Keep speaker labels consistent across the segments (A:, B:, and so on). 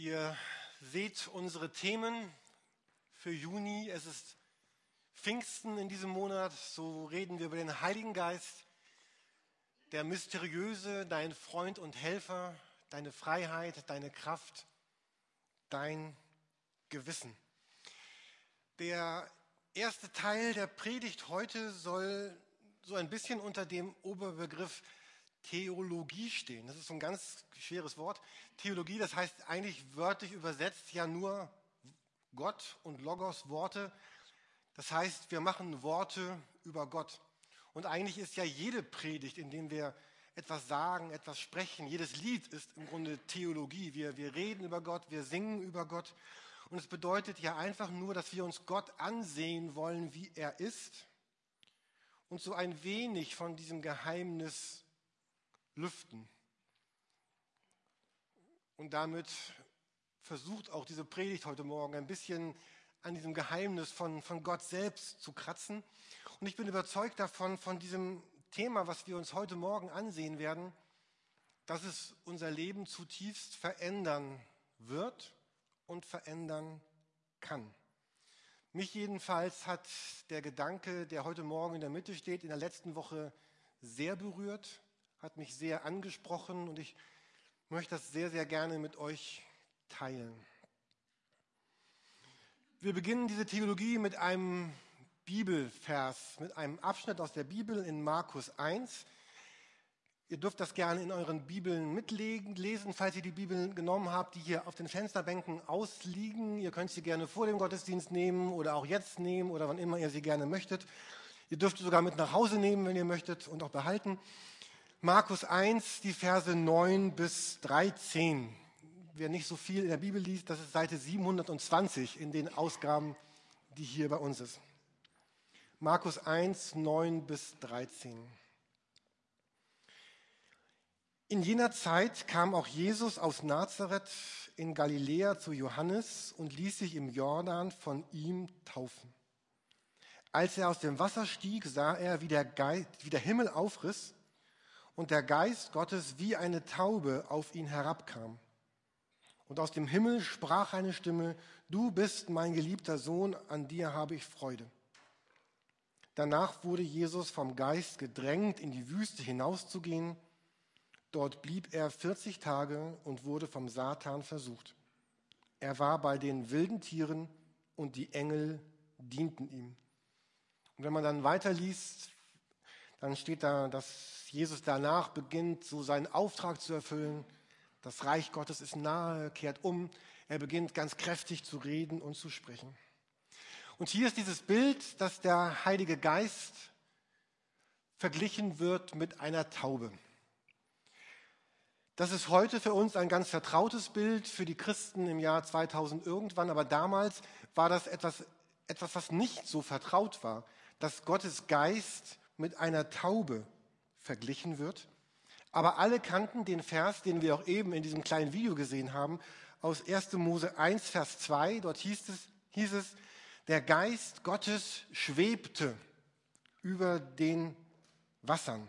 A: Ihr seht unsere Themen für Juni. Es ist Pfingsten in diesem Monat. So reden wir über den Heiligen Geist, der mysteriöse, dein Freund und Helfer, deine Freiheit, deine Kraft, dein Gewissen. Der erste Teil der Predigt heute soll so ein bisschen unter dem Oberbegriff Theologie stehen. Das ist so ein ganz schweres Wort. Theologie, das heißt eigentlich wörtlich übersetzt ja nur Gott und Logos, Worte. Das heißt, wir machen Worte über Gott. Und eigentlich ist ja jede Predigt, in dem wir etwas sagen, etwas sprechen, jedes Lied ist im Grunde Theologie. Wir, wir reden über Gott, wir singen über Gott. Und es bedeutet ja einfach nur, dass wir uns Gott ansehen wollen, wie er ist und so ein wenig von diesem Geheimnis lüften. Und damit versucht auch diese Predigt heute Morgen ein bisschen an diesem Geheimnis von, von Gott selbst zu kratzen. Und ich bin überzeugt davon, von diesem Thema, was wir uns heute Morgen ansehen werden, dass es unser Leben zutiefst verändern wird und verändern kann. Mich jedenfalls hat der Gedanke, der heute Morgen in der Mitte steht, in der letzten Woche sehr berührt hat mich sehr angesprochen und ich möchte das sehr, sehr gerne mit euch teilen. Wir beginnen diese Theologie mit einem Bibelvers, mit einem Abschnitt aus der Bibel in Markus 1. Ihr dürft das gerne in euren Bibeln mitlesen, falls ihr die Bibeln genommen habt, die hier auf den Fensterbänken ausliegen. Ihr könnt sie gerne vor dem Gottesdienst nehmen oder auch jetzt nehmen oder wann immer ihr sie gerne möchtet. Ihr dürft sie sogar mit nach Hause nehmen, wenn ihr möchtet und auch behalten. Markus 1, die Verse 9 bis 13. Wer nicht so viel in der Bibel liest, das ist Seite 720 in den Ausgaben, die hier bei uns ist. Markus 1, 9 bis 13. In jener Zeit kam auch Jesus aus Nazareth in Galiläa zu Johannes und ließ sich im Jordan von ihm taufen. Als er aus dem Wasser stieg, sah er, wie der, Geist, wie der Himmel aufriss und der Geist Gottes wie eine Taube auf ihn herabkam. Und aus dem Himmel sprach eine Stimme, du bist mein geliebter Sohn, an dir habe ich Freude. Danach wurde Jesus vom Geist gedrängt, in die Wüste hinauszugehen. Dort blieb er 40 Tage und wurde vom Satan versucht. Er war bei den wilden Tieren und die Engel dienten ihm. Und wenn man dann weiterliest, dann steht da, dass Jesus danach beginnt, so seinen Auftrag zu erfüllen. Das Reich Gottes ist nahe, kehrt um. Er beginnt ganz kräftig zu reden und zu sprechen. Und hier ist dieses Bild, dass der Heilige Geist verglichen wird mit einer Taube. Das ist heute für uns ein ganz vertrautes Bild für die Christen im Jahr 2000 irgendwann, aber damals war das etwas, etwas was nicht so vertraut war, dass Gottes Geist mit einer Taube verglichen wird. Aber alle kannten den Vers, den wir auch eben in diesem kleinen Video gesehen haben, aus 1. Mose 1, Vers 2. Dort hieß es, hieß es, der Geist Gottes schwebte über den Wassern.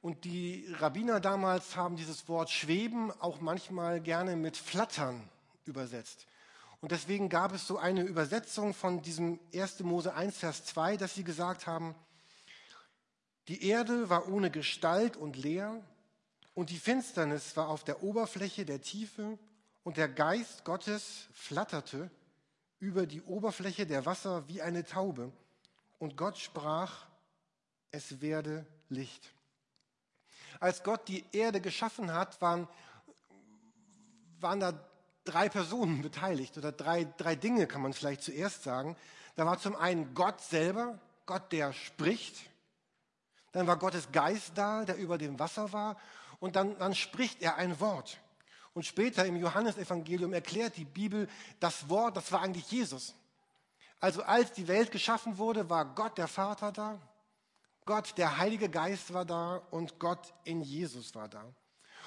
A: Und die Rabbiner damals haben dieses Wort schweben auch manchmal gerne mit flattern übersetzt. Und deswegen gab es so eine Übersetzung von diesem 1. Mose 1, Vers 2, dass sie gesagt haben, die Erde war ohne Gestalt und leer, und die Finsternis war auf der Oberfläche der Tiefe, und der Geist Gottes flatterte über die Oberfläche der Wasser wie eine Taube. Und Gott sprach, es werde Licht. Als Gott die Erde geschaffen hat, waren, waren da drei Personen beteiligt oder drei, drei Dinge kann man vielleicht zuerst sagen. Da war zum einen Gott selber, Gott, der spricht. Dann war Gottes Geist da, der über dem Wasser war. Und dann, dann spricht er ein Wort. Und später im Johannesevangelium erklärt die Bibel, das Wort, das war eigentlich Jesus. Also als die Welt geschaffen wurde, war Gott der Vater da, Gott der Heilige Geist war da und Gott in Jesus war da.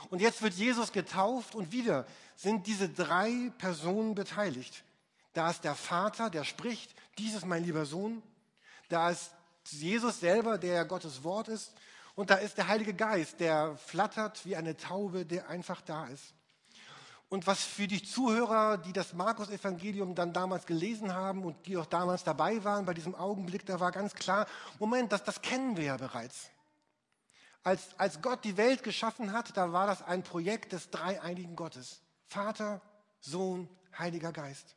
A: Und jetzt wird Jesus getauft und wieder sind diese drei Personen beteiligt. Da ist der Vater, der spricht, dies ist mein lieber Sohn. Da ist Jesus selber, der Gottes Wort ist. Und da ist der Heilige Geist, der flattert wie eine Taube, der einfach da ist. Und was für die Zuhörer, die das Markus-Evangelium dann damals gelesen haben und die auch damals dabei waren bei diesem Augenblick, da war ganz klar, Moment, das, das kennen wir ja bereits. Als, als Gott die Welt geschaffen hat, da war das ein Projekt des dreieinigen Gottes. Vater, Sohn, Heiliger Geist.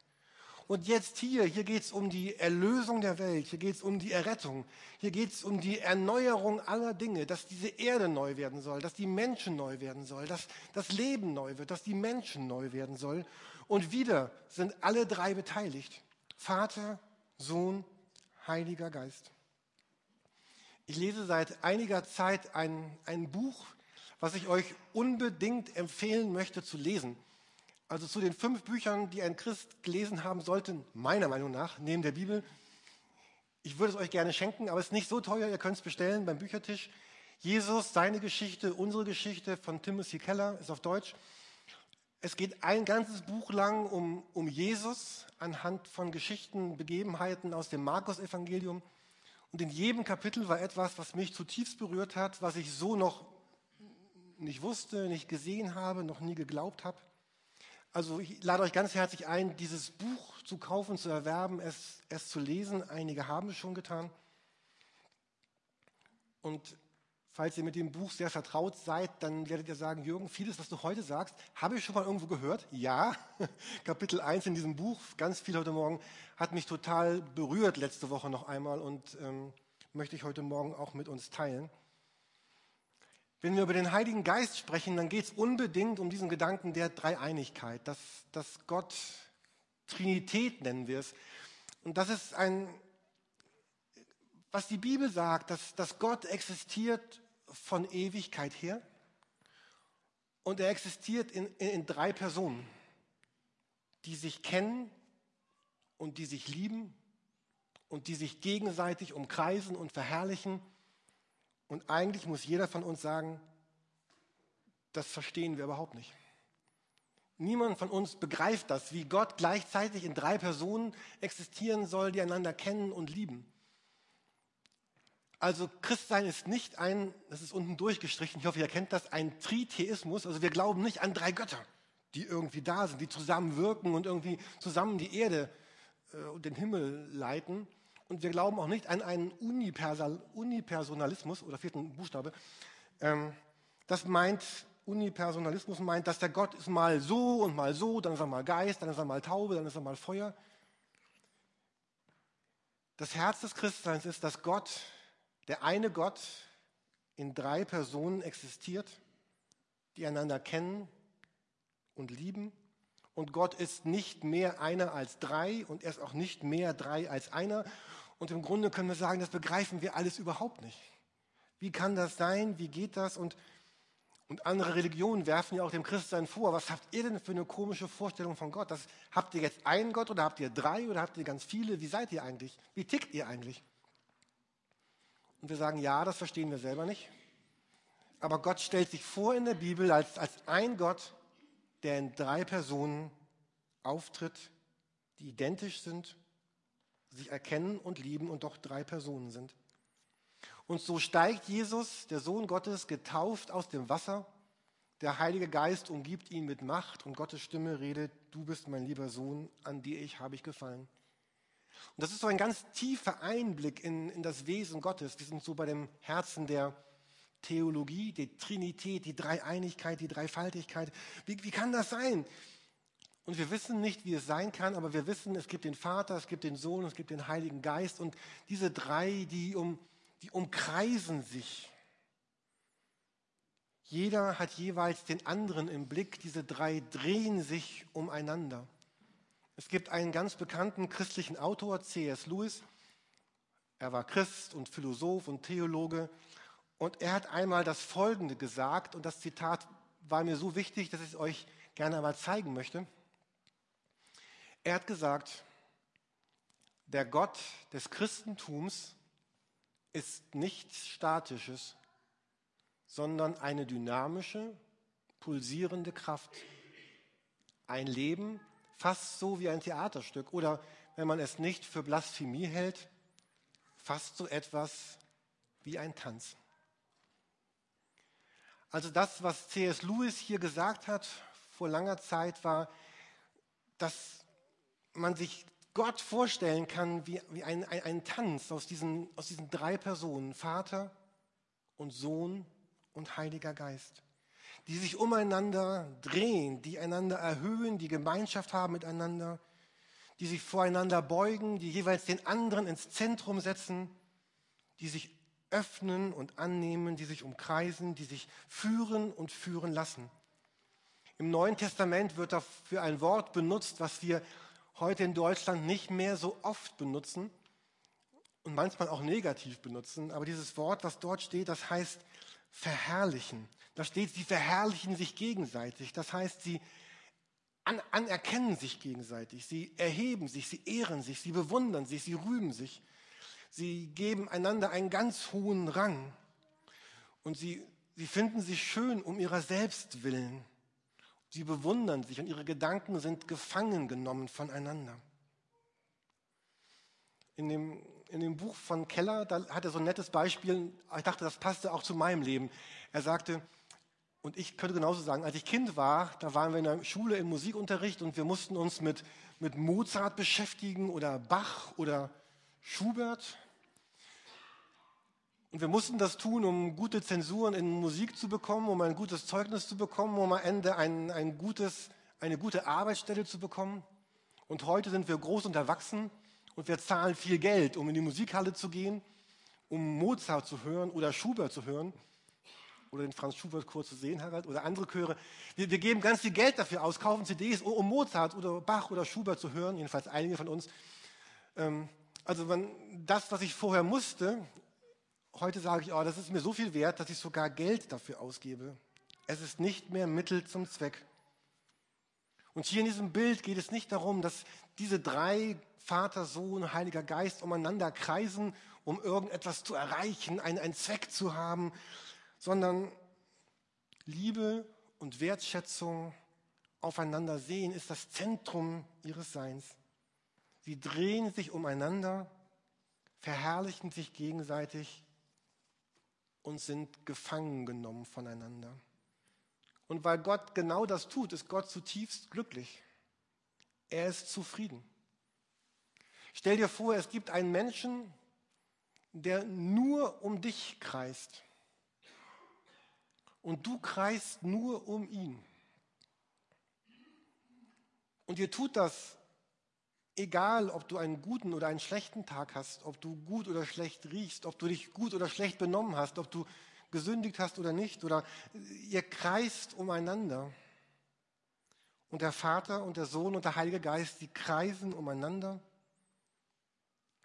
A: Und jetzt hier, hier geht es um die Erlösung der Welt, hier geht es um die Errettung, hier geht es um die Erneuerung aller Dinge, dass diese Erde neu werden soll, dass die Menschen neu werden soll, dass das Leben neu wird, dass die Menschen neu werden soll. Und wieder sind alle drei beteiligt. Vater, Sohn, Heiliger Geist. Ich lese seit einiger Zeit ein, ein Buch, was ich euch unbedingt empfehlen möchte zu lesen. Also zu den fünf Büchern, die ein Christ gelesen haben sollte, meiner Meinung nach, neben der Bibel. Ich würde es euch gerne schenken, aber es ist nicht so teuer, ihr könnt es bestellen beim Büchertisch. Jesus, seine Geschichte, unsere Geschichte von Timothy Keller, ist auf Deutsch. Es geht ein ganzes Buch lang um, um Jesus anhand von Geschichten, Begebenheiten aus dem Markus-Evangelium. Und in jedem Kapitel war etwas, was mich zutiefst berührt hat, was ich so noch nicht wusste, nicht gesehen habe, noch nie geglaubt habe. Also ich lade euch ganz herzlich ein, dieses Buch zu kaufen, zu erwerben, es, es zu lesen. Einige haben es schon getan. Und falls ihr mit dem Buch sehr vertraut seid, dann werdet ihr sagen, Jürgen, vieles, was du heute sagst, habe ich schon mal irgendwo gehört. Ja, Kapitel 1 in diesem Buch, ganz viel heute Morgen, hat mich total berührt letzte Woche noch einmal und ähm, möchte ich heute Morgen auch mit uns teilen. Wenn wir über den Heiligen Geist sprechen, dann geht es unbedingt um diesen Gedanken der Dreieinigkeit, dass, dass Gott Trinität nennen wir es. Und das ist ein, was die Bibel sagt, dass, dass Gott existiert von Ewigkeit her und er existiert in, in, in drei Personen, die sich kennen und die sich lieben und die sich gegenseitig umkreisen und verherrlichen und eigentlich muss jeder von uns sagen, das verstehen wir überhaupt nicht. Niemand von uns begreift das, wie Gott gleichzeitig in drei Personen existieren soll, die einander kennen und lieben. Also Christsein ist nicht ein, das ist unten durchgestrichen, ich hoffe, ihr kennt das, ein Tritheismus. Also wir glauben nicht an drei Götter, die irgendwie da sind, die zusammen wirken und irgendwie zusammen die Erde äh, und den Himmel leiten, und wir glauben auch nicht an einen Unipersonalismus oder vierten Buchstabe. Ähm, das meint, Unipersonalismus meint, dass der Gott ist mal so und mal so, dann ist er mal Geist, dann ist er mal Taube, dann ist er mal Feuer. Das Herz des Christseins ist, dass Gott, der eine Gott, in drei Personen existiert, die einander kennen und lieben. Und Gott ist nicht mehr einer als drei und er ist auch nicht mehr drei als einer. Und im Grunde können wir sagen, das begreifen wir alles überhaupt nicht. Wie kann das sein? Wie geht das? Und, und andere Religionen werfen ja auch dem Christsein vor. Was habt ihr denn für eine komische Vorstellung von Gott? Das, habt ihr jetzt einen Gott oder habt ihr drei oder habt ihr ganz viele? Wie seid ihr eigentlich? Wie tickt ihr eigentlich? Und wir sagen, ja, das verstehen wir selber nicht. Aber Gott stellt sich vor in der Bibel als, als ein Gott, der in drei Personen auftritt, die identisch sind sich erkennen und lieben und doch drei Personen sind. Und so steigt Jesus, der Sohn Gottes, getauft aus dem Wasser. Der Heilige Geist umgibt ihn mit Macht und Gottes Stimme redet, du bist mein lieber Sohn, an dir ich habe ich gefallen. Und das ist so ein ganz tiefer Einblick in, in das Wesen Gottes. Wir sind so bei dem Herzen der Theologie, die Trinität, die Dreieinigkeit, die Dreifaltigkeit. Wie, wie kann das sein? Und wir wissen nicht, wie es sein kann, aber wir wissen, es gibt den Vater, es gibt den Sohn, es gibt den Heiligen Geist. Und diese drei, die, um, die umkreisen sich. Jeder hat jeweils den anderen im Blick. Diese drei drehen sich umeinander. Es gibt einen ganz bekannten christlichen Autor, C.S. Lewis. Er war Christ und Philosoph und Theologe. Und er hat einmal das Folgende gesagt, und das Zitat war mir so wichtig, dass ich es euch gerne einmal zeigen möchte. Er hat gesagt, der Gott des Christentums ist nichts Statisches, sondern eine dynamische, pulsierende Kraft. Ein Leben, fast so wie ein Theaterstück oder, wenn man es nicht für Blasphemie hält, fast so etwas wie ein Tanz. Also das, was C.S. Lewis hier gesagt hat vor langer Zeit war, dass man sich Gott vorstellen kann wie, wie ein, ein, ein Tanz aus diesen, aus diesen drei Personen, Vater und Sohn und Heiliger Geist, die sich umeinander drehen, die einander erhöhen, die Gemeinschaft haben miteinander, die sich voreinander beugen, die jeweils den anderen ins Zentrum setzen, die sich öffnen und annehmen, die sich umkreisen, die sich führen und führen lassen. Im Neuen Testament wird dafür ein Wort benutzt, was wir heute in Deutschland nicht mehr so oft benutzen und manchmal auch negativ benutzen. Aber dieses Wort, was dort steht, das heißt verherrlichen. Da steht, sie verherrlichen sich gegenseitig. Das heißt, sie an, anerkennen sich gegenseitig. Sie erheben sich, sie ehren sich, sie bewundern sich, sie rühmen sich. Sie geben einander einen ganz hohen Rang. Und sie, sie finden sich schön um ihrer selbst willen. Sie bewundern sich und ihre Gedanken sind gefangen genommen voneinander. In dem, in dem Buch von Keller, da hat er so ein nettes Beispiel, ich dachte, das passte auch zu meinem Leben. Er sagte, und ich könnte genauso sagen, als ich Kind war, da waren wir in der Schule im Musikunterricht und wir mussten uns mit, mit Mozart beschäftigen oder Bach oder Schubert. Und wir mussten das tun, um gute Zensuren in Musik zu bekommen, um ein gutes Zeugnis zu bekommen, um am Ende ein, ein gutes, eine gute Arbeitsstelle zu bekommen. Und heute sind wir groß und erwachsen und wir zahlen viel Geld, um in die Musikhalle zu gehen, um Mozart zu hören oder Schubert zu hören oder den Franz Schubert Chor zu sehen, Harald, oder andere Chöre. Wir, wir, geben ganz viel Geld dafür aus, kaufen CDs, um Mozart oder Bach oder Schubert zu hören, jedenfalls einige von uns. Ähm, also wenn das, was ich vorher musste, Heute sage ich, oh, das ist mir so viel wert, dass ich sogar Geld dafür ausgebe. Es ist nicht mehr Mittel zum Zweck. Und hier in diesem Bild geht es nicht darum, dass diese drei, Vater, Sohn, Heiliger Geist, umeinander kreisen, um irgendetwas zu erreichen, einen, einen Zweck zu haben, sondern Liebe und Wertschätzung aufeinander sehen, ist das Zentrum ihres Seins. Sie drehen sich umeinander, verherrlichen sich gegenseitig und sind gefangen genommen voneinander. Und weil Gott genau das tut, ist Gott zutiefst glücklich. Er ist zufrieden. Stell dir vor, es gibt einen Menschen, der nur um dich kreist. Und du kreist nur um ihn. Und dir tut das Egal, ob du einen guten oder einen schlechten Tag hast, ob du gut oder schlecht riechst, ob du dich gut oder schlecht benommen hast, ob du gesündigt hast oder nicht, oder ihr kreist umeinander. Und der Vater und der Sohn und der Heilige Geist, die kreisen umeinander,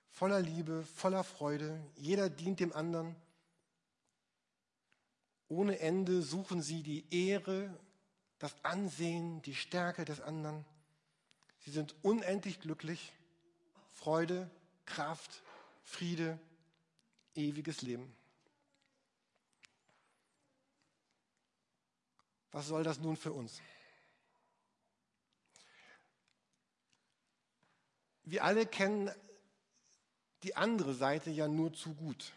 A: voller Liebe, voller Freude. Jeder dient dem anderen. Ohne Ende suchen sie die Ehre, das Ansehen, die Stärke des anderen. Sie sind unendlich glücklich, Freude, Kraft, Friede, ewiges Leben. Was soll das nun für uns? Wir alle kennen die andere Seite ja nur zu gut.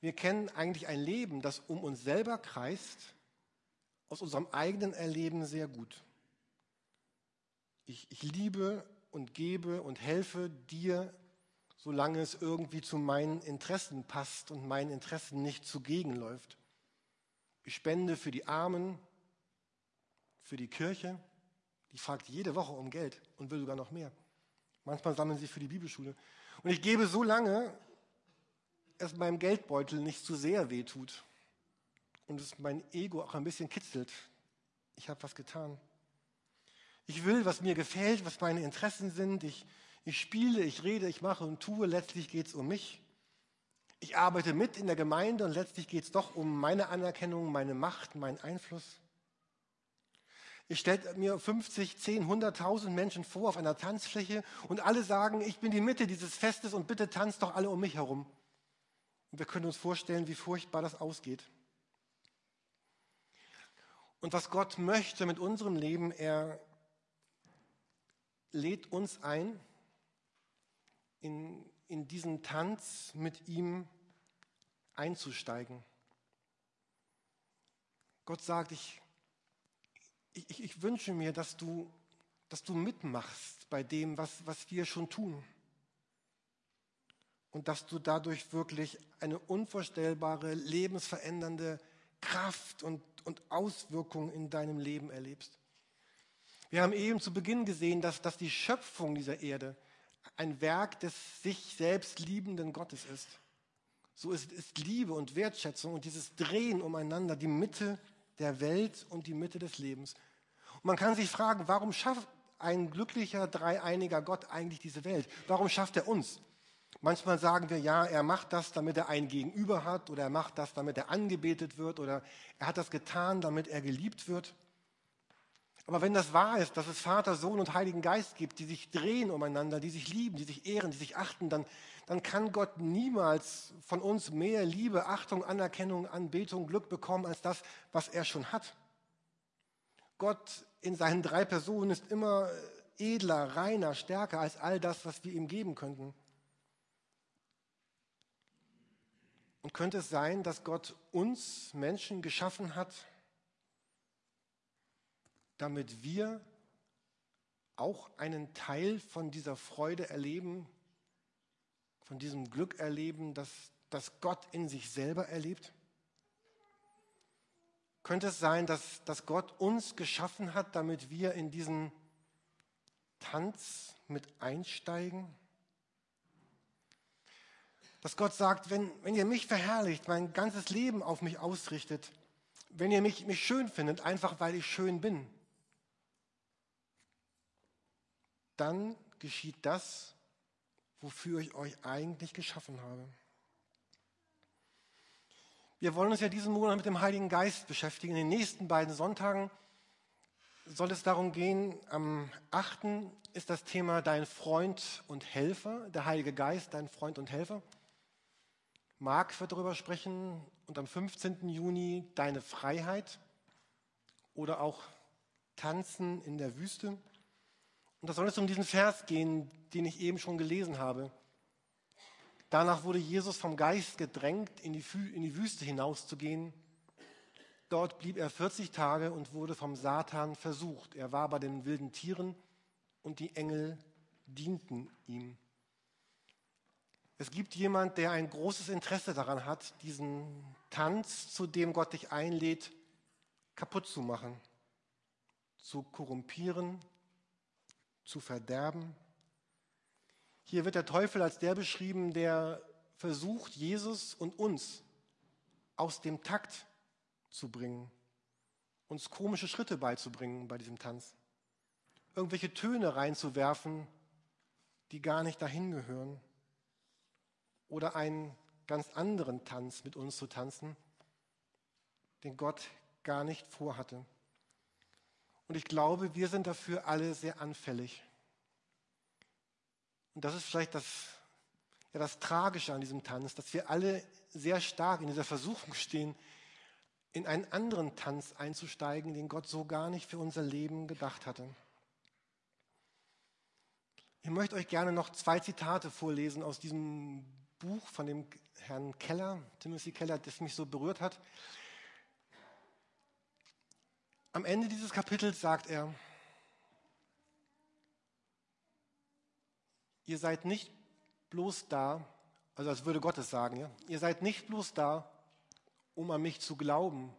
A: Wir kennen eigentlich ein Leben, das um uns selber kreist, aus unserem eigenen Erleben sehr gut ich, ich liebe und gebe und helfe dir, solange es irgendwie zu meinen Interessen passt und meinen Interessen nicht zugegen läuft. Ich spende für die Armen, für die Kirche. Die fragt jede Woche um Geld und will sogar noch mehr. Manchmal sammeln sie für die Bibelschule. Und ich gebe so lange, es meinem Geldbeutel nicht zu sehr wehtut und es mein Ego auch ein bisschen kitzelt. Ich habe was getan. Ich will, was mir gefällt, was meine Interessen sind. Ich, ich spiele, ich rede, ich mache und tue. Letztlich geht es um mich. Ich arbeite mit in der Gemeinde und letztlich geht es doch um meine Anerkennung, meine Macht, meinen Einfluss. Ich stelle mir 50, 10, 100.000 Menschen vor auf einer Tanzfläche und alle sagen, ich bin die Mitte dieses Festes und bitte tanzt doch alle um mich herum. Und wir können uns vorstellen, wie furchtbar das ausgeht. Und was Gott möchte mit unserem Leben, er lädt uns ein, in, in diesen Tanz mit ihm einzusteigen. Gott sagt, ich, ich, ich wünsche mir, dass du, dass du mitmachst bei dem, was, was wir schon tun. Und dass du dadurch wirklich eine unvorstellbare, lebensverändernde Kraft und, und Auswirkung in deinem Leben erlebst. Wir haben eben zu Beginn gesehen, dass, dass die Schöpfung dieser Erde ein Werk des sich selbst liebenden Gottes ist. So ist, ist Liebe und Wertschätzung und dieses Drehen umeinander die Mitte der Welt und die Mitte des Lebens. Und man kann sich fragen, warum schafft ein glücklicher, dreieiniger Gott eigentlich diese Welt? Warum schafft er uns? Manchmal sagen wir, ja, er macht das, damit er ein Gegenüber hat oder er macht das, damit er angebetet wird oder er hat das getan, damit er geliebt wird. Aber wenn das wahr ist, dass es Vater, Sohn und Heiligen Geist gibt, die sich drehen umeinander, die sich lieben, die sich ehren, die sich achten, dann, dann kann Gott niemals von uns mehr Liebe, Achtung, Anerkennung, Anbetung, Glück bekommen als das, was er schon hat. Gott in seinen drei Personen ist immer edler, reiner, stärker als all das, was wir ihm geben könnten. Und könnte es sein, dass Gott uns Menschen geschaffen hat, damit wir auch einen Teil von dieser Freude erleben, von diesem Glück erleben, das, das Gott in sich selber erlebt? Könnte es sein, dass, dass Gott uns geschaffen hat, damit wir in diesen Tanz mit einsteigen? Dass Gott sagt, wenn, wenn ihr mich verherrlicht, mein ganzes Leben auf mich ausrichtet, wenn ihr mich, mich schön findet, einfach weil ich schön bin, dann geschieht das, wofür ich euch eigentlich geschaffen habe. Wir wollen uns ja diesen Monat mit dem Heiligen Geist beschäftigen. In den nächsten beiden Sonntagen soll es darum gehen, am 8. ist das Thema Dein Freund und Helfer, der Heilige Geist, dein Freund und Helfer. Marc wird darüber sprechen und am 15. Juni Deine Freiheit oder auch Tanzen in der Wüste. Und da soll es um diesen Vers gehen, den ich eben schon gelesen habe. Danach wurde Jesus vom Geist gedrängt, in die, in die Wüste hinauszugehen. Dort blieb er 40 Tage und wurde vom Satan versucht. Er war bei den wilden Tieren und die Engel dienten ihm. Es gibt jemand, der ein großes Interesse daran hat, diesen Tanz, zu dem Gott dich einlädt, kaputt zu machen, zu korrumpieren, zu verderben. Hier wird der Teufel als der beschrieben, der versucht, Jesus und uns aus dem Takt zu bringen, uns komische Schritte beizubringen bei diesem Tanz, irgendwelche Töne reinzuwerfen, die gar nicht dahin gehören, oder einen ganz anderen Tanz mit uns zu tanzen, den Gott gar nicht vorhatte. Und ich glaube, wir sind dafür alle sehr anfällig. Und das ist vielleicht das, ja, das Tragische an diesem Tanz, dass wir alle sehr stark in dieser Versuchung stehen, in einen anderen Tanz einzusteigen, den Gott so gar nicht für unser Leben gedacht hatte. Ich möchte euch gerne noch zwei Zitate vorlesen aus diesem Buch von dem Herrn Keller, Timothy Keller, das mich so berührt hat. Am Ende dieses Kapitels sagt er, ihr seid nicht bloß da, also als würde Gott es sagen, ja? ihr seid nicht bloß da, um an mich zu glauben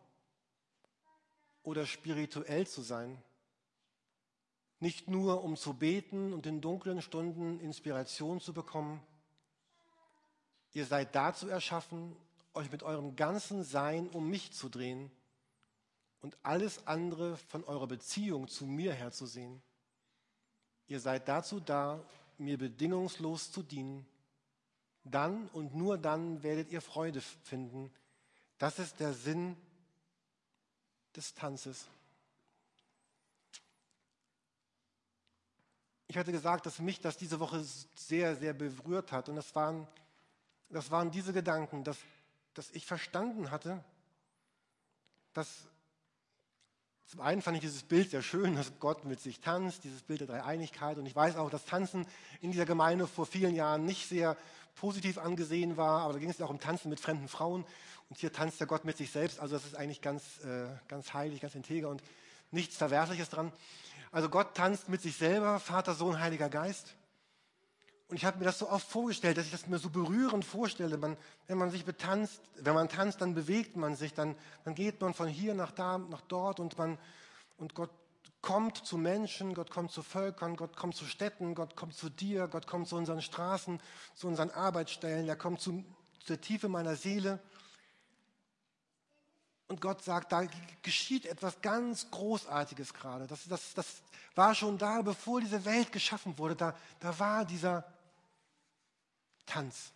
A: oder spirituell zu sein. Nicht nur, um zu beten und in dunklen Stunden Inspiration zu bekommen. Ihr seid dazu erschaffen, euch mit eurem ganzen Sein um mich zu drehen und alles andere von eurer Beziehung zu mir herzusehen. Ihr seid dazu da, mir bedingungslos zu dienen. Dann und nur dann werdet ihr Freude finden. Das ist der Sinn des Tanzes. Ich hatte gesagt, dass mich das diese Woche sehr, sehr berührt hat. Und das waren, das waren diese Gedanken, dass, dass ich verstanden hatte, dass zum einen fand ich dieses Bild sehr schön, dass Gott mit sich tanzt, dieses Bild der Dreieinigkeit. Und ich weiß auch, dass Tanzen in dieser Gemeinde vor vielen Jahren nicht sehr positiv angesehen war, aber da ging es ja auch um Tanzen mit fremden Frauen. Und hier tanzt der Gott mit sich selbst. Also das ist eigentlich ganz, äh, ganz heilig, ganz integer. Und nichts Verwerfliches dran. Also Gott tanzt mit sich selber, Vater, Sohn, Heiliger Geist. Und ich habe mir das so oft vorgestellt, dass ich das mir so berührend vorstelle. Man, wenn man sich betanzt, wenn man tanzt, dann bewegt man sich, dann, dann geht man von hier nach da, nach dort und man, und Gott kommt zu Menschen, Gott kommt zu Völkern, Gott kommt zu Städten, Gott kommt zu dir, Gott kommt zu unseren Straßen, zu unseren Arbeitsstellen, er kommt zu, zur Tiefe meiner Seele. Und Gott sagt, da geschieht etwas ganz Großartiges gerade. Das, das, das war schon da, bevor diese Welt geschaffen wurde. Da, da war dieser Tanz.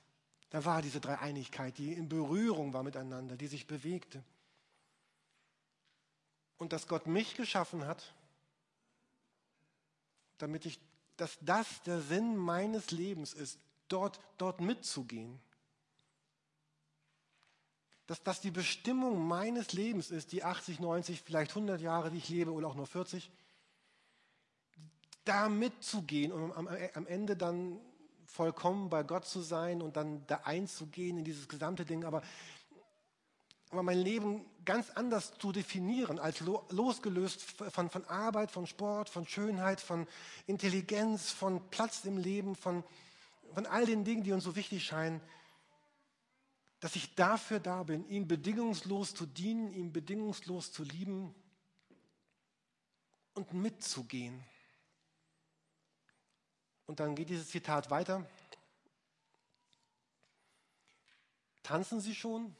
A: Da war diese Dreieinigkeit, die in Berührung war miteinander, die sich bewegte. Und dass Gott mich geschaffen hat, damit ich, dass das der Sinn meines Lebens ist, dort, dort mitzugehen dass das die Bestimmung meines Lebens ist, die 80, 90, vielleicht 100 Jahre, die ich lebe oder auch nur 40, da mitzugehen und am, am Ende dann vollkommen bei Gott zu sein und dann da einzugehen in dieses gesamte Ding, aber, aber mein Leben ganz anders zu definieren, als lo, losgelöst von, von Arbeit, von Sport, von Schönheit, von Intelligenz, von Platz im Leben, von, von all den Dingen, die uns so wichtig scheinen, dass ich dafür da bin, ihm bedingungslos zu dienen, ihm bedingungslos zu lieben und mitzugehen. Und dann geht dieses Zitat weiter. Tanzen Sie schon?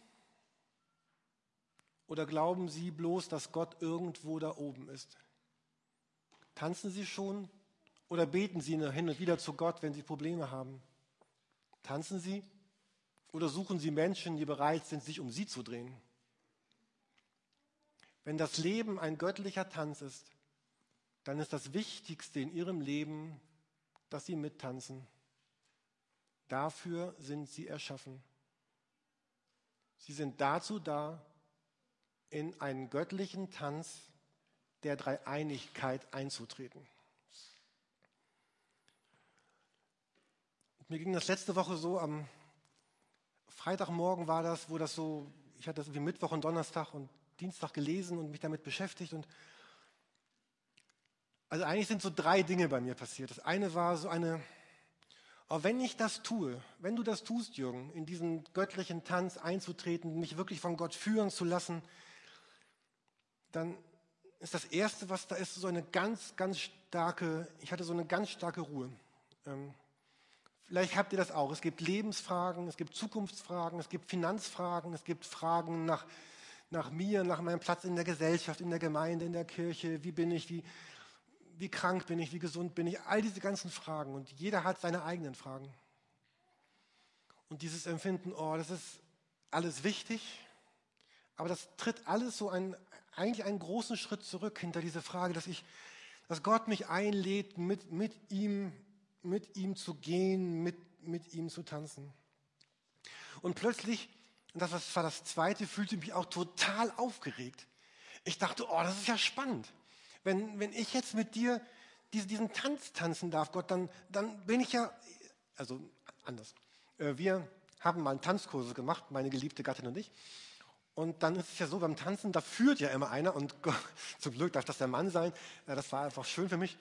A: Oder glauben Sie bloß, dass Gott irgendwo da oben ist? Tanzen Sie schon? Oder beten Sie hin und wieder zu Gott, wenn Sie Probleme haben? Tanzen Sie? Oder suchen Sie Menschen, die bereit sind, sich um Sie zu drehen? Wenn das Leben ein göttlicher Tanz ist, dann ist das Wichtigste in Ihrem Leben, dass Sie mittanzen. Dafür sind Sie erschaffen. Sie sind dazu da, in einen göttlichen Tanz der Dreieinigkeit einzutreten. Mir ging das letzte Woche so am Freitagmorgen war das, wo das so, ich hatte das wie Mittwoch und Donnerstag und Dienstag gelesen und mich damit beschäftigt. Und also eigentlich sind so drei Dinge bei mir passiert. Das eine war so eine, oh, wenn ich das tue, wenn du das tust, Jürgen, in diesen göttlichen Tanz einzutreten, mich wirklich von Gott führen zu lassen, dann ist das Erste, was da ist, so eine ganz, ganz starke, ich hatte so eine ganz starke Ruhe. Ähm, Vielleicht habt ihr das auch. Es gibt Lebensfragen, es gibt Zukunftsfragen, es gibt Finanzfragen, es gibt Fragen nach, nach mir, nach meinem Platz in der Gesellschaft, in der Gemeinde, in der Kirche. Wie bin ich, wie, wie krank bin ich, wie gesund bin ich? All diese ganzen Fragen. Und jeder hat seine eigenen Fragen. Und dieses Empfinden, oh, das ist alles wichtig, aber das tritt alles so ein, eigentlich einen großen Schritt zurück hinter diese Frage, dass ich, dass Gott mich einlädt, mit, mit ihm mit ihm zu gehen, mit, mit ihm zu tanzen. Und plötzlich, und das war das Zweite, fühlte ich mich auch total aufgeregt. Ich dachte, oh, das ist ja spannend. Wenn, wenn ich jetzt mit dir diesen, diesen Tanz tanzen darf, Gott, dann, dann bin ich ja, also anders. Äh, wir haben mal einen Tanzkurs gemacht, meine geliebte Gattin und ich. Und dann ist es ja so, beim Tanzen, da führt ja immer einer und zum Glück darf das der Mann sein. Das war einfach schön für mich.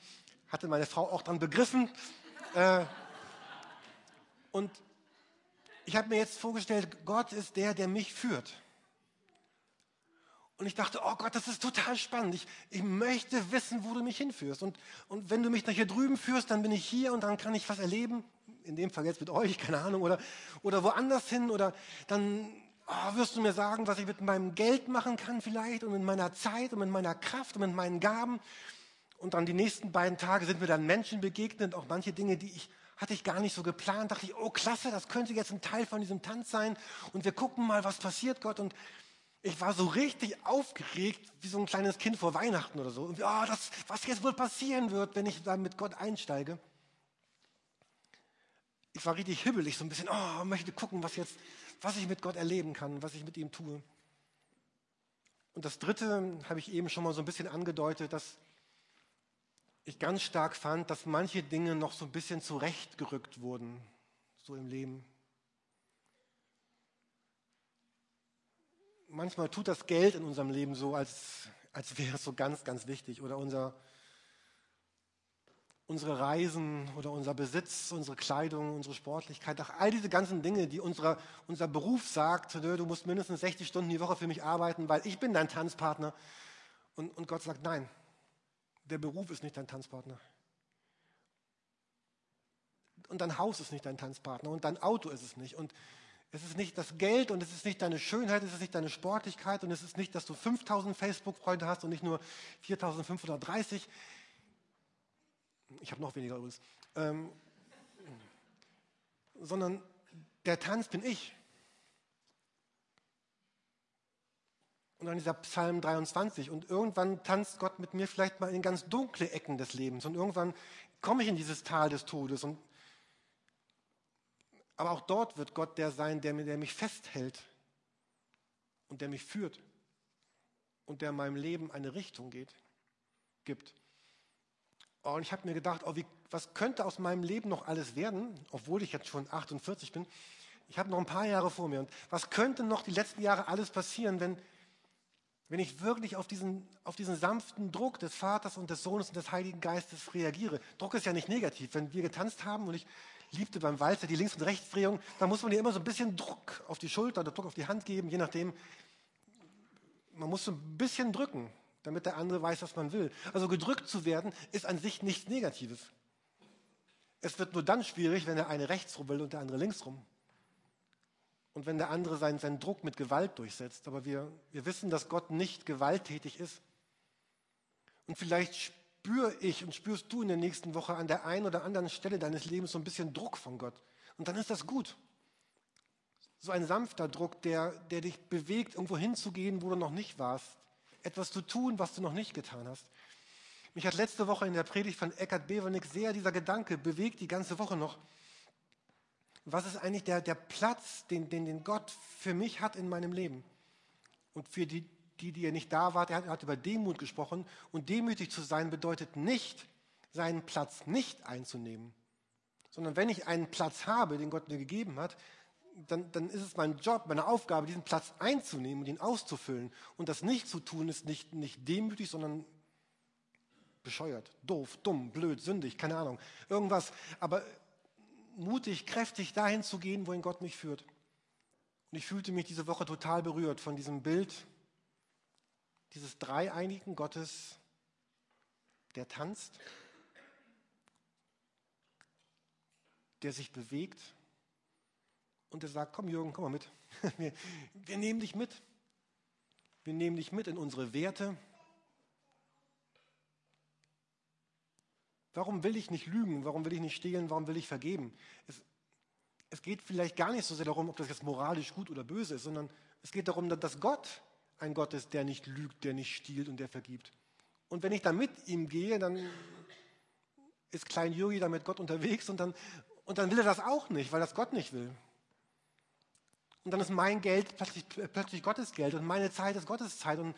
A: Hatte meine Frau auch dann begriffen. Äh, und ich habe mir jetzt vorgestellt, Gott ist der, der mich führt. Und ich dachte, oh Gott, das ist total spannend. Ich, ich möchte wissen, wo du mich hinführst. Und, und wenn du mich nach hier drüben führst, dann bin ich hier und dann kann ich was erleben. In dem Fall jetzt mit euch, keine Ahnung. Oder, oder woanders hin. Oder dann oh, wirst du mir sagen, was ich mit meinem Geld machen kann vielleicht und mit meiner Zeit und mit meiner Kraft und mit meinen Gaben. Und dann die nächsten beiden Tage sind mir dann Menschen begegnet, auch manche Dinge, die ich hatte ich gar nicht so geplant. Dachte ich, oh klasse, das könnte jetzt ein Teil von diesem Tanz sein. Und wir gucken mal, was passiert, Gott. Und ich war so richtig aufgeregt, wie so ein kleines Kind vor Weihnachten oder so. Und oh, das, was jetzt wohl passieren wird, wenn ich da mit Gott einsteige. Ich war richtig hibbelig, so ein bisschen, oh, möchte gucken, was jetzt, was ich mit Gott erleben kann, was ich mit ihm tue. Und das Dritte habe ich eben schon mal so ein bisschen angedeutet, dass ich ganz stark fand, dass manche Dinge noch so ein bisschen zurechtgerückt wurden, so im Leben. Manchmal tut das Geld in unserem Leben so, als, als wäre es so ganz, ganz wichtig. Oder unser, unsere Reisen oder unser Besitz, unsere Kleidung, unsere Sportlichkeit, auch all diese ganzen Dinge, die unser, unser Beruf sagt, du musst mindestens 60 Stunden die Woche für mich arbeiten, weil ich bin dein Tanzpartner. Und, und Gott sagt, nein, der Beruf ist nicht dein Tanzpartner. Und dein Haus ist nicht dein Tanzpartner und dein Auto ist es nicht. Und es ist nicht das Geld und es ist nicht deine Schönheit, es ist nicht deine Sportlichkeit und es ist nicht, dass du 5000 Facebook-Freunde hast und nicht nur 4530. Ich habe noch weniger übrigens. Ähm, sondern der Tanz bin ich. Und dann dieser Psalm 23. Und irgendwann tanzt Gott mit mir vielleicht mal in ganz dunkle Ecken des Lebens. Und irgendwann komme ich in dieses Tal des Todes. Und aber auch dort wird Gott der sein, der, der mich festhält und der mich führt und der meinem Leben eine Richtung geht, gibt. Oh, und ich habe mir gedacht, oh, wie, was könnte aus meinem Leben noch alles werden, obwohl ich jetzt schon 48 bin. Ich habe noch ein paar Jahre vor mir. Und was könnte noch die letzten Jahre alles passieren, wenn, wenn ich wirklich auf diesen, auf diesen sanften Druck des Vaters und des Sohnes und des Heiligen Geistes reagiere? Druck ist ja nicht negativ. Wenn wir getanzt haben und ich liebte beim Walzer die Links- und Rechtsdrehung, da muss man ihr immer so ein bisschen Druck auf die Schulter oder Druck auf die Hand geben, je nachdem. Man muss so ein bisschen drücken, damit der andere weiß, was man will. Also gedrückt zu werden, ist an sich nichts Negatives. Es wird nur dann schwierig, wenn der eine rechts rum will und der andere links rum. Und wenn der andere seinen, seinen Druck mit Gewalt durchsetzt. Aber wir, wir wissen, dass Gott nicht gewalttätig ist. Und vielleicht spüre ich und spürst du in der nächsten Woche an der einen oder anderen Stelle deines Lebens so ein bisschen Druck von Gott. Und dann ist das gut. So ein sanfter Druck, der, der dich bewegt, irgendwo hinzugehen, wo du noch nicht warst. Etwas zu tun, was du noch nicht getan hast. Mich hat letzte Woche in der Predigt von Eckhard Bevernick sehr dieser Gedanke bewegt, die ganze Woche noch. Was ist eigentlich der, der Platz, den, den, den Gott für mich hat in meinem Leben? Und für die, die, die ihr nicht da wart, er hat, er über Demut gesprochen. Und demütig zu sein bedeutet nicht, seinen Platz nicht einzunehmen, sondern wenn ich einen Platz habe, den Gott mir gegeben hat, dann, dann ist es mein Job, meine Aufgabe, diesen Platz einzunehmen und ihn auszufüllen. Und das nicht zu tun, ist nicht, nicht demütig, sondern bescheuert, doof, dumm, blöd, sündig, keine Ahnung, irgendwas. Aber mutig, kräftig dahin zu gehen, wohin Gott mich führt. Und ich fühlte mich diese Woche total berührt von diesem Bild dieses dreieinigen Gottes, der tanzt, der sich bewegt und der sagt, komm Jürgen, komm mal mit. Wir, wir nehmen dich mit. Wir nehmen dich mit in unsere Werte. Warum will ich nicht lügen? Warum will ich nicht stehlen? Warum will ich vergeben? Es, es geht vielleicht gar nicht so sehr darum, ob das jetzt moralisch gut oder böse ist, sondern es geht darum, dass Gott ein Gott ist, der nicht lügt, der nicht stiehlt und der vergibt. Und wenn ich dann mit ihm gehe, dann ist Klein Juri da mit Gott unterwegs und dann, und dann will er das auch nicht, weil das Gott nicht will. Und dann ist mein Geld plötzlich, plötzlich Gottes Geld und meine Zeit ist Gottes Zeit und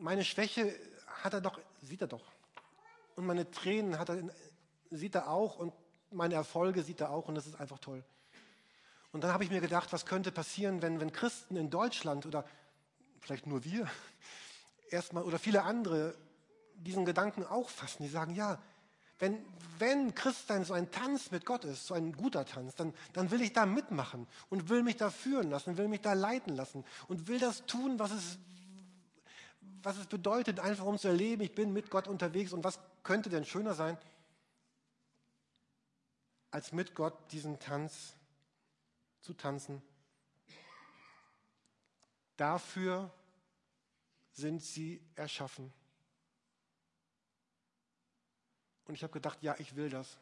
A: meine Schwäche hat er doch, sieht er doch. Und meine Tränen hat er, sieht er auch und meine Erfolge sieht er auch und das ist einfach toll. Und dann habe ich mir gedacht, was könnte passieren, wenn, wenn Christen in Deutschland oder vielleicht nur wir, erstmal oder viele andere diesen Gedanken auch fassen. Die sagen, ja, wenn, wenn Christsein so ein Tanz mit Gott ist, so ein guter Tanz, dann, dann will ich da mitmachen und will mich da führen lassen, will mich da leiten lassen und will das tun, was es, was es bedeutet, einfach um zu erleben, ich bin mit Gott unterwegs und was könnte denn schöner sein, als mit Gott diesen Tanz zu tanzen Dafür sind sie erschaffen. Und ich habe gedacht, ja, ich will das.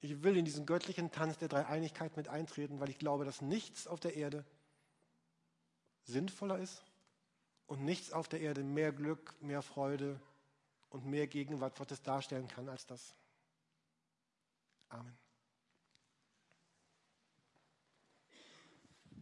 A: Ich will in diesen göttlichen Tanz der Dreieinigkeit mit eintreten, weil ich glaube, dass nichts auf der Erde sinnvoller ist und nichts auf der Erde mehr Glück, mehr Freude und mehr Gegenwart Gottes darstellen kann als das. Amen.